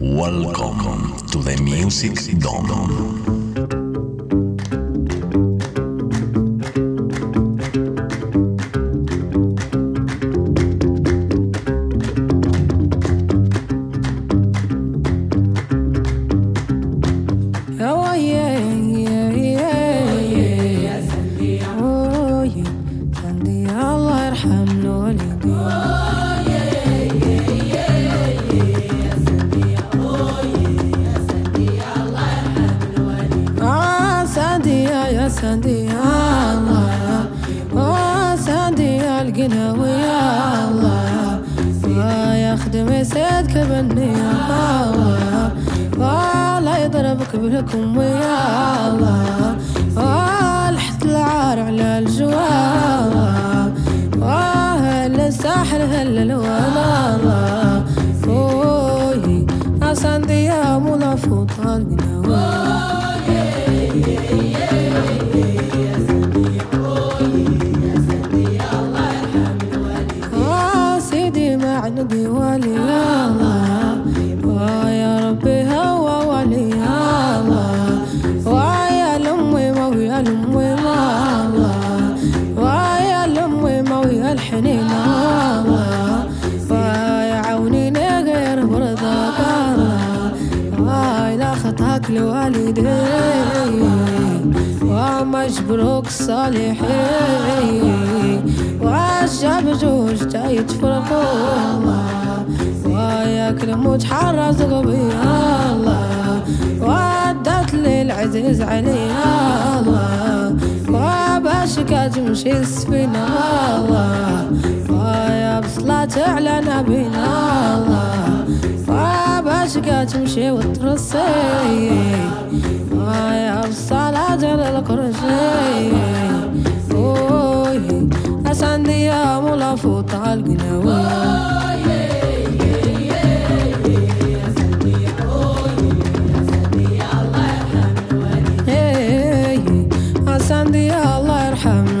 Welcome to the Music Dome. الله ويكرم وتحرز قلبي الله ودت للعزيز العزيز علي الله وباشك تمشي السفينة الله ويا بصلاة على نبينا الله وباشك تمشي وترصي ويا بصلاة على الكرسي اسانديا مولا فوت عالقناوي ساندي الله يرحمه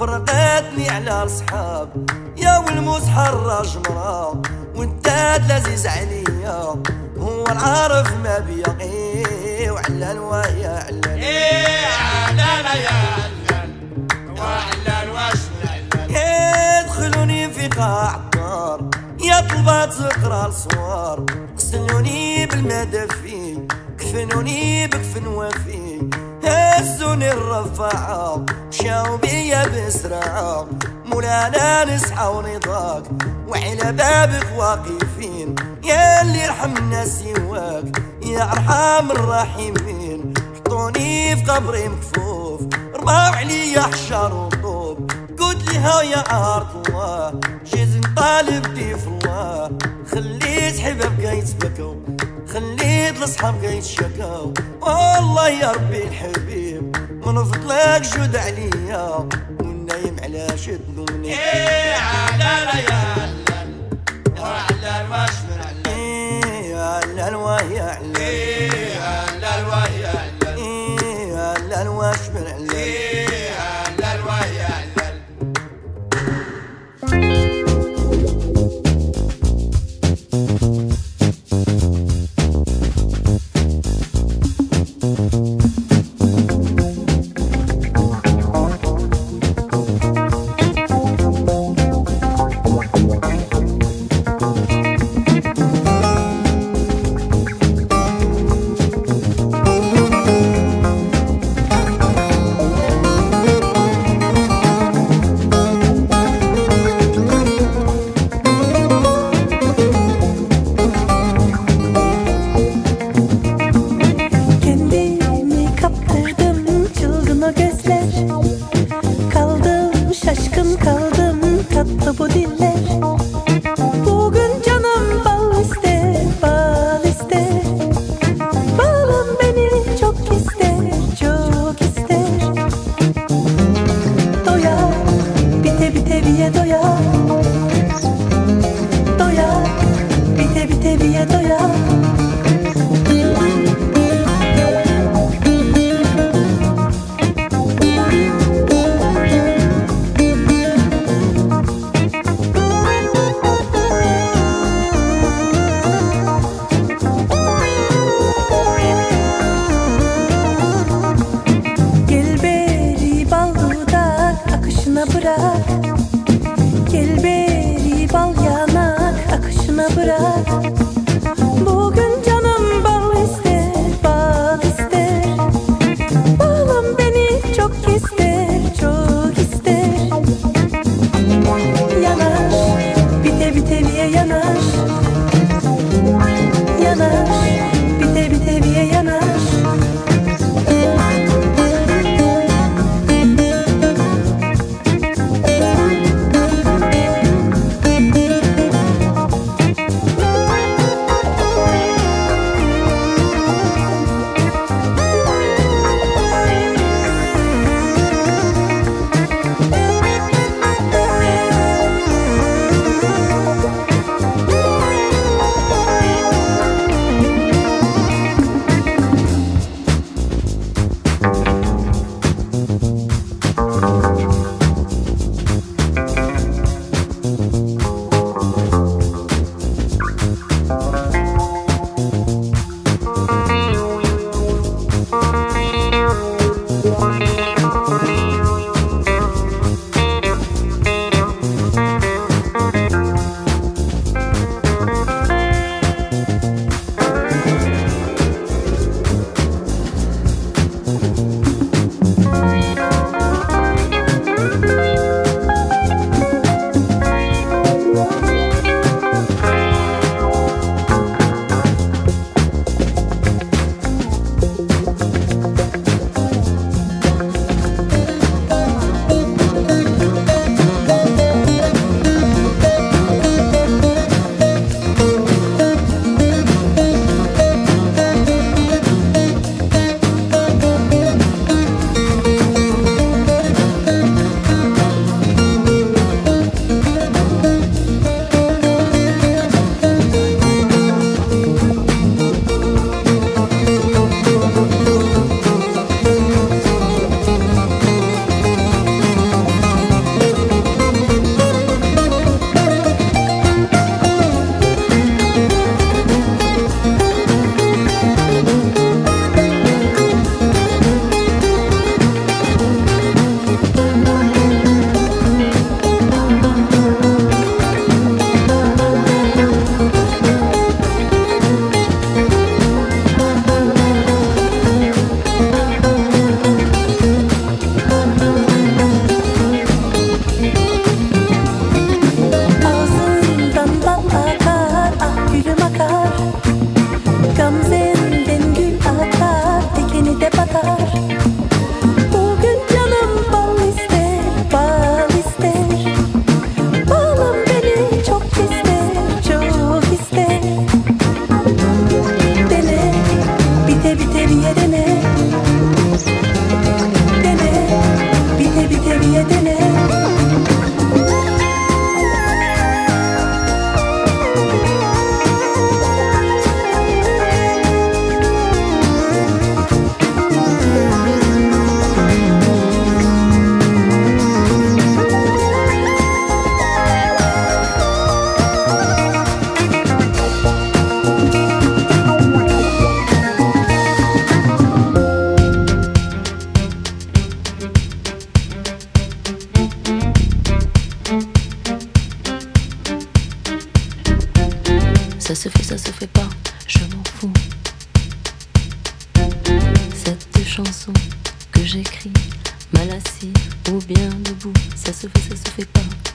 فرقتني على الصحاب يا والموت حراج مرا وانت لذيذ عليا هو العارف ما بيقي وعلى الوايا على إيه علال يا علال وعلال واش من علال يدخلوني في قاع الدار يا طلبات تقرا الصوار. غسلوني بالمدافي كفنوني بكفن وفي هزوني الرفاعة مشاو بيا بسرعة مولانا نسعى ورضاك وعلى بابك واقفين. يا اللي يرحمنا سواك. يا أرحم الراحمين. حطوني في قبري مكفوف. رماو عليا حشر وطوب. قلت لها يا عارض الله جيت نطالب ضيف الله خليت حباب يتبكوا. خليت الصحاب يتشكاو والله يا ربي الحبيب من فضلك جود عليا. والنايم على شدوني إيه علال وعلال واش من علال إيه على الواهي على إيه علال إيه على من على إيه chose eu tant.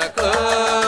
cada canto.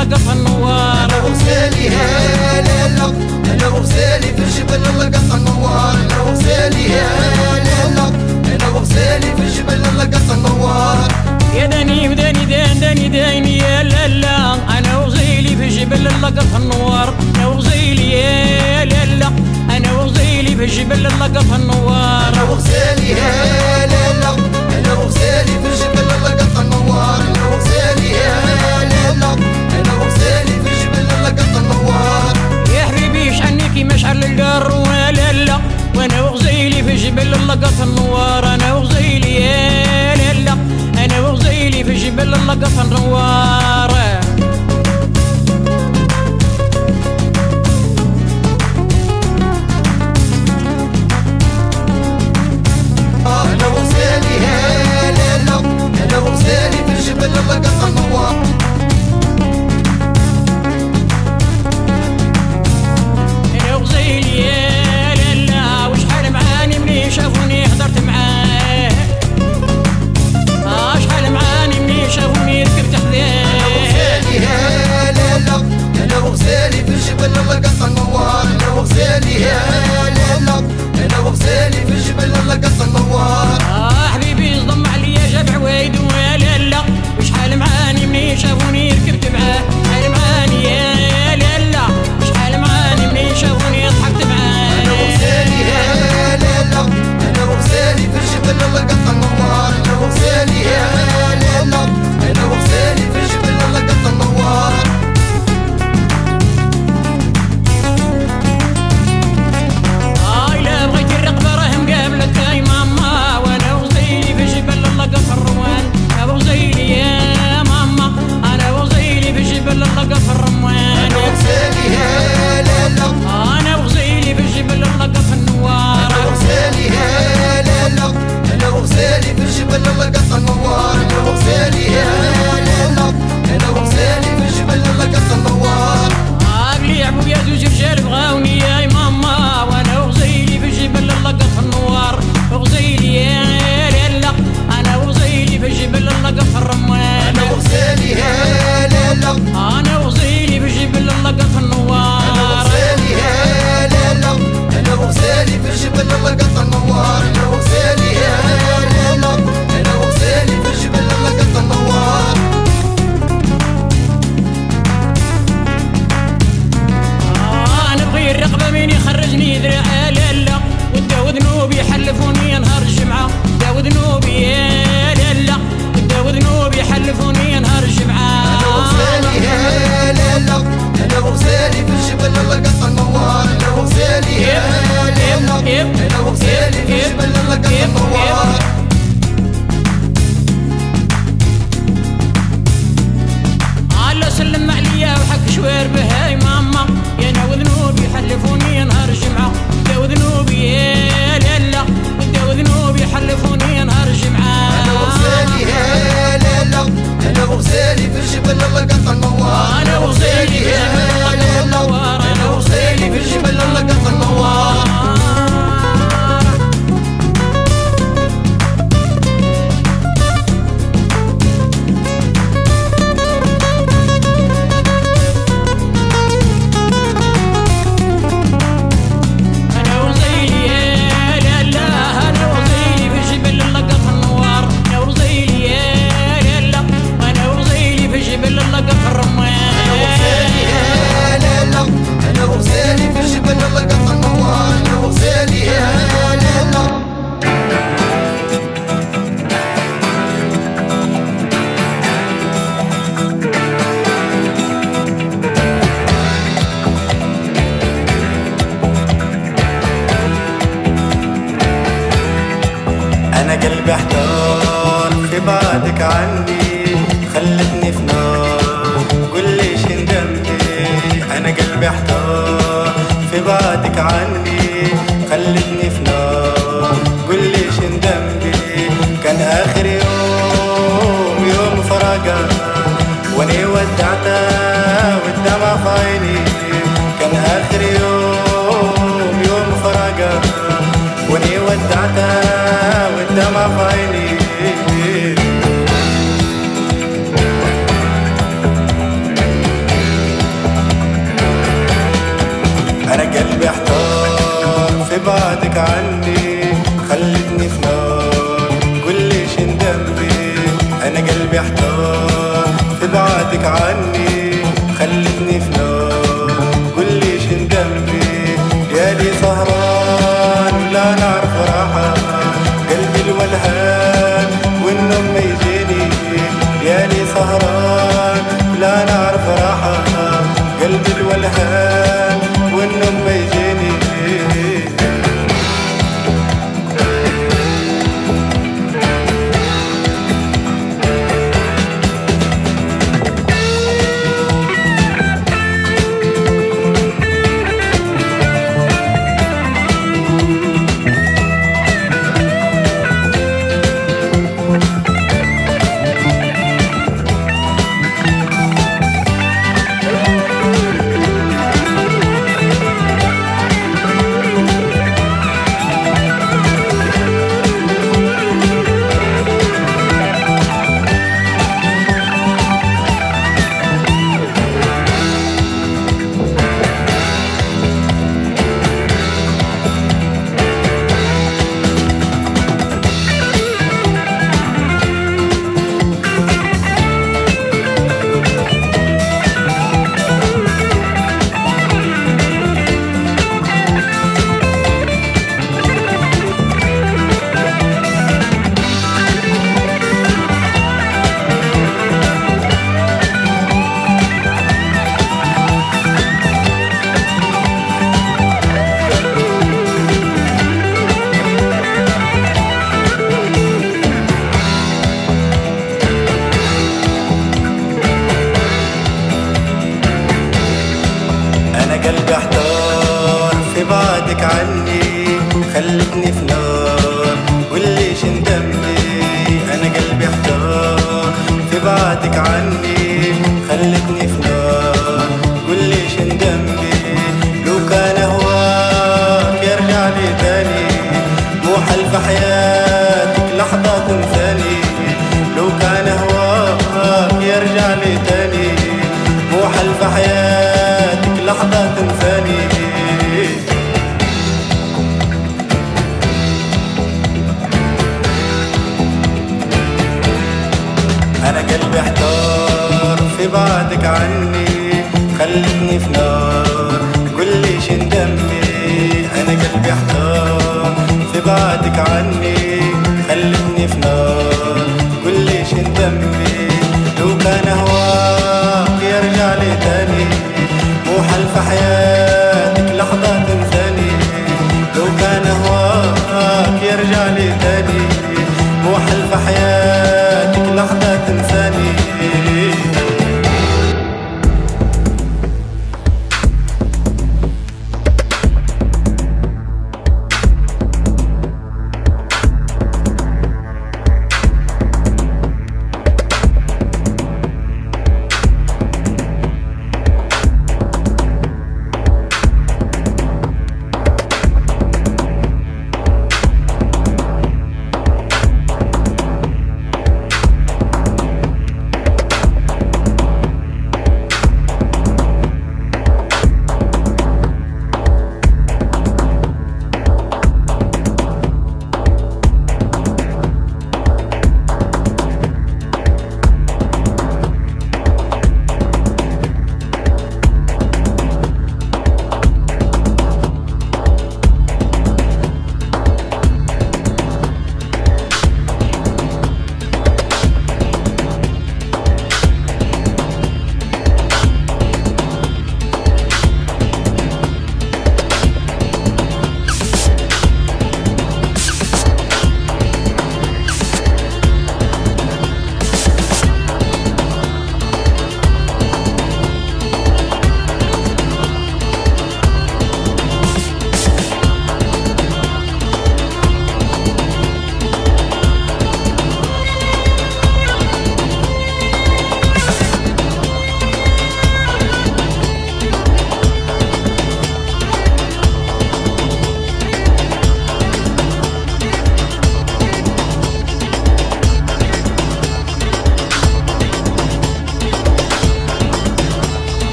قطها النوار أنا وغزالي هلا أنا وغزالي في الجبل الله قطها النوار أنا وغزالي هلا أنا وغزالي في الجبل الله قطها النوار يا داني وداني دان داني داني يا لا لا أنا وغزيلي في الجبل الله قطها النوار أنا وغزيلي يا لا لا أنا وغزيلي في الجبل الله قطها النوار أنا وغزالي هلا أنا وغزالي في الجبل الله قطها النوار أنا وغزالي هلا لا يا حبيبي شحنيكي مشعل القار ولا لا وأنا وغزيلي في جبل اللقط النوار أنا وغزيلي يا لا أنا وغزيلي في جبل اللقط النوار. أنا وغزيلي هلا أنا وغزيلي في جبل اللقط النوار. ليال أنا وشحال معاني مني شافوني هضرت معاه. آه، شحال معاني مني شافوني ركبت حذاه أنا وغزالي يا لالا أنا وغزالي في الجبل الله قص النوار أنا وغزالي يا لالا أنا وغزالي في الجبل الله قص النوار آه حبيبي صدم عليا جاب عوايد ولا لا. وشحال معاني مني شافوني ركبت معاه.